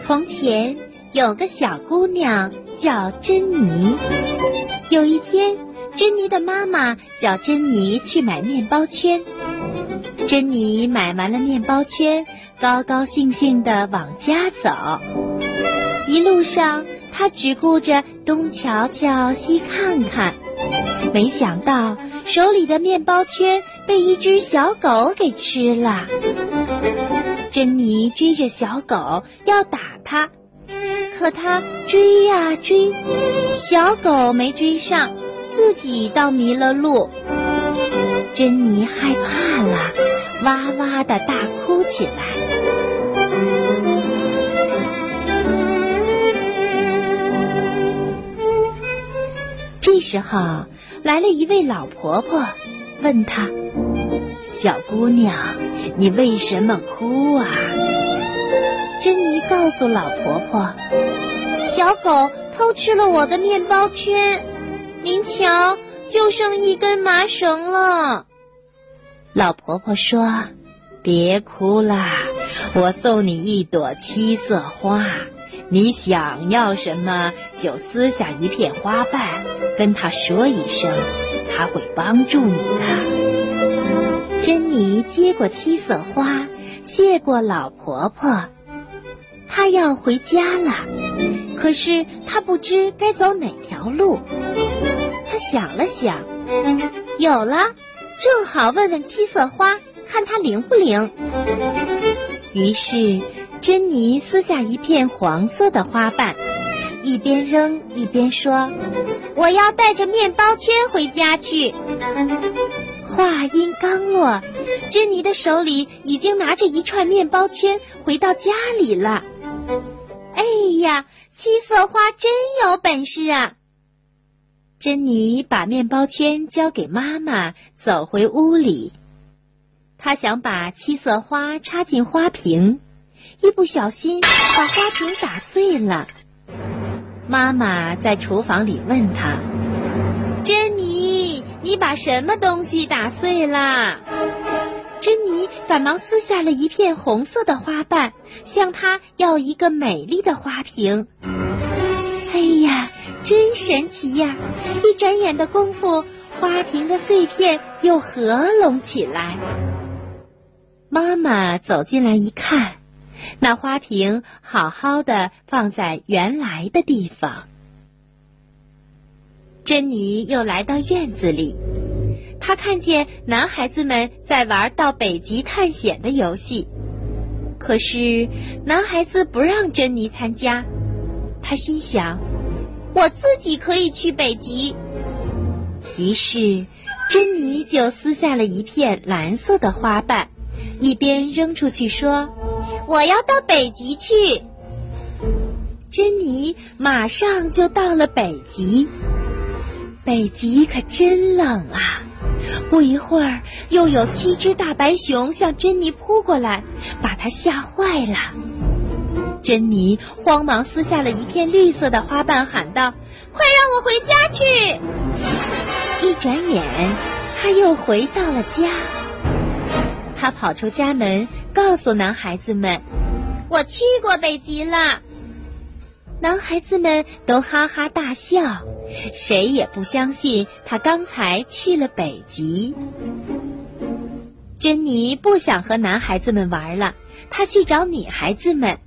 从前有个小姑娘叫珍妮。有一天，珍妮的妈妈叫珍妮去买面包圈。珍妮买完了面包圈，高高兴兴地往家走。一路上，她只顾着东瞧瞧西看看，没想到手里的面包圈被一只小狗给吃了。珍妮追着小狗要打它，可它追呀追，小狗没追上，自己倒迷了路。珍妮害怕了，哇哇的大哭起来。这时候来了一位老婆婆，问她：“小姑娘，你为什么哭啊？”珍妮告诉老婆婆：“小狗偷吃了我的面包圈，您瞧，就剩一根麻绳了。”老婆婆说：“别哭啦，我送你一朵七色花，你想要什么就撕下一片花瓣，跟他说一声，他会帮助你的。”珍妮接过七色花，谢过老婆婆。她要回家了，可是她不知该走哪条路。她想了想，有了。正好问问七色花，看它灵不灵。于是，珍妮撕下一片黄色的花瓣，一边扔一边说：“我要带着面包圈回家去。”话音刚落，珍妮的手里已经拿着一串面包圈回到家里了。哎呀，七色花真有本事啊！珍妮把面包圈交给妈妈，走回屋里。她想把七色花插进花瓶，一不小心把花瓶打碎了。妈妈在厨房里问她：“珍妮，你把什么东西打碎了？”珍妮赶忙撕下了一片红色的花瓣，向他要一个美丽的花瓶。哎呀！真神奇呀！一转眼的功夫，花瓶的碎片又合拢起来。妈妈走进来一看，那花瓶好好的放在原来的地方。珍妮又来到院子里，她看见男孩子们在玩到北极探险的游戏，可是男孩子不让珍妮参加。她心想。我自己可以去北极。于是，珍妮就撕下了一片蓝色的花瓣，一边扔出去说：“我要到北极去。”珍妮马上就到了北极。北极可真冷啊！不一会儿，又有七只大白熊向珍妮扑过来，把她吓坏了。珍妮慌忙撕下了一片绿色的花瓣，喊道：“快让我回家去！”一转眼，他又回到了家。他跑出家门，告诉男孩子们：“我去过北极了。”男孩子们都哈哈大笑，谁也不相信他刚才去了北极。珍妮不想和男孩子们玩了，她去找女孩子们。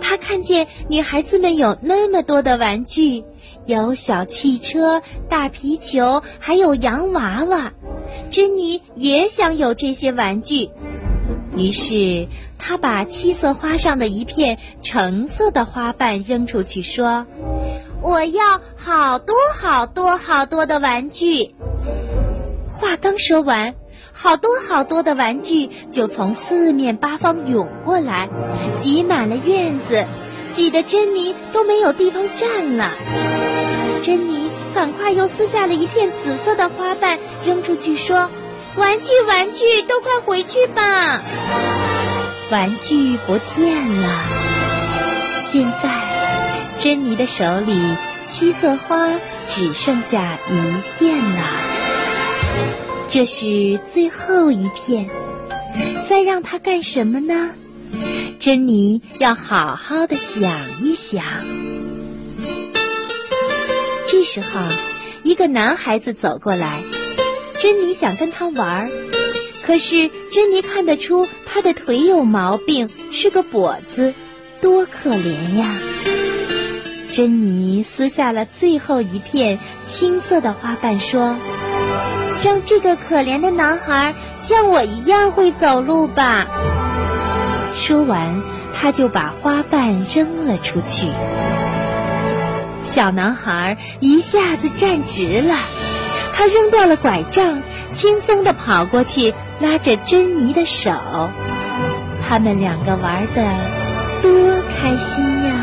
她看见女孩子们有那么多的玩具，有小汽车、大皮球，还有洋娃娃。珍妮也想有这些玩具，于是她把七色花上的一片橙色的花瓣扔出去，说：“我要好多好多好多的玩具。”话刚说完。好多好多的玩具就从四面八方涌过来，挤满了院子，挤得珍妮都没有地方站了。珍妮赶快又撕下了一片紫色的花瓣扔出去，说：“玩具，玩具，都快回去吧！”玩具不见了。现在，珍妮的手里七色花只剩下一片了。这是最后一片，再让它干什么呢？珍妮要好好的想一想。这时候，一个男孩子走过来，珍妮想跟他玩儿，可是珍妮看得出他的腿有毛病，是个跛子，多可怜呀！珍妮撕下了最后一片青色的花瓣，说：“让这个可怜的男孩像我一样会走路吧。”说完，他就把花瓣扔了出去。小男孩一下子站直了，他扔掉了拐杖，轻松地跑过去，拉着珍妮的手。他们两个玩的多开心呀！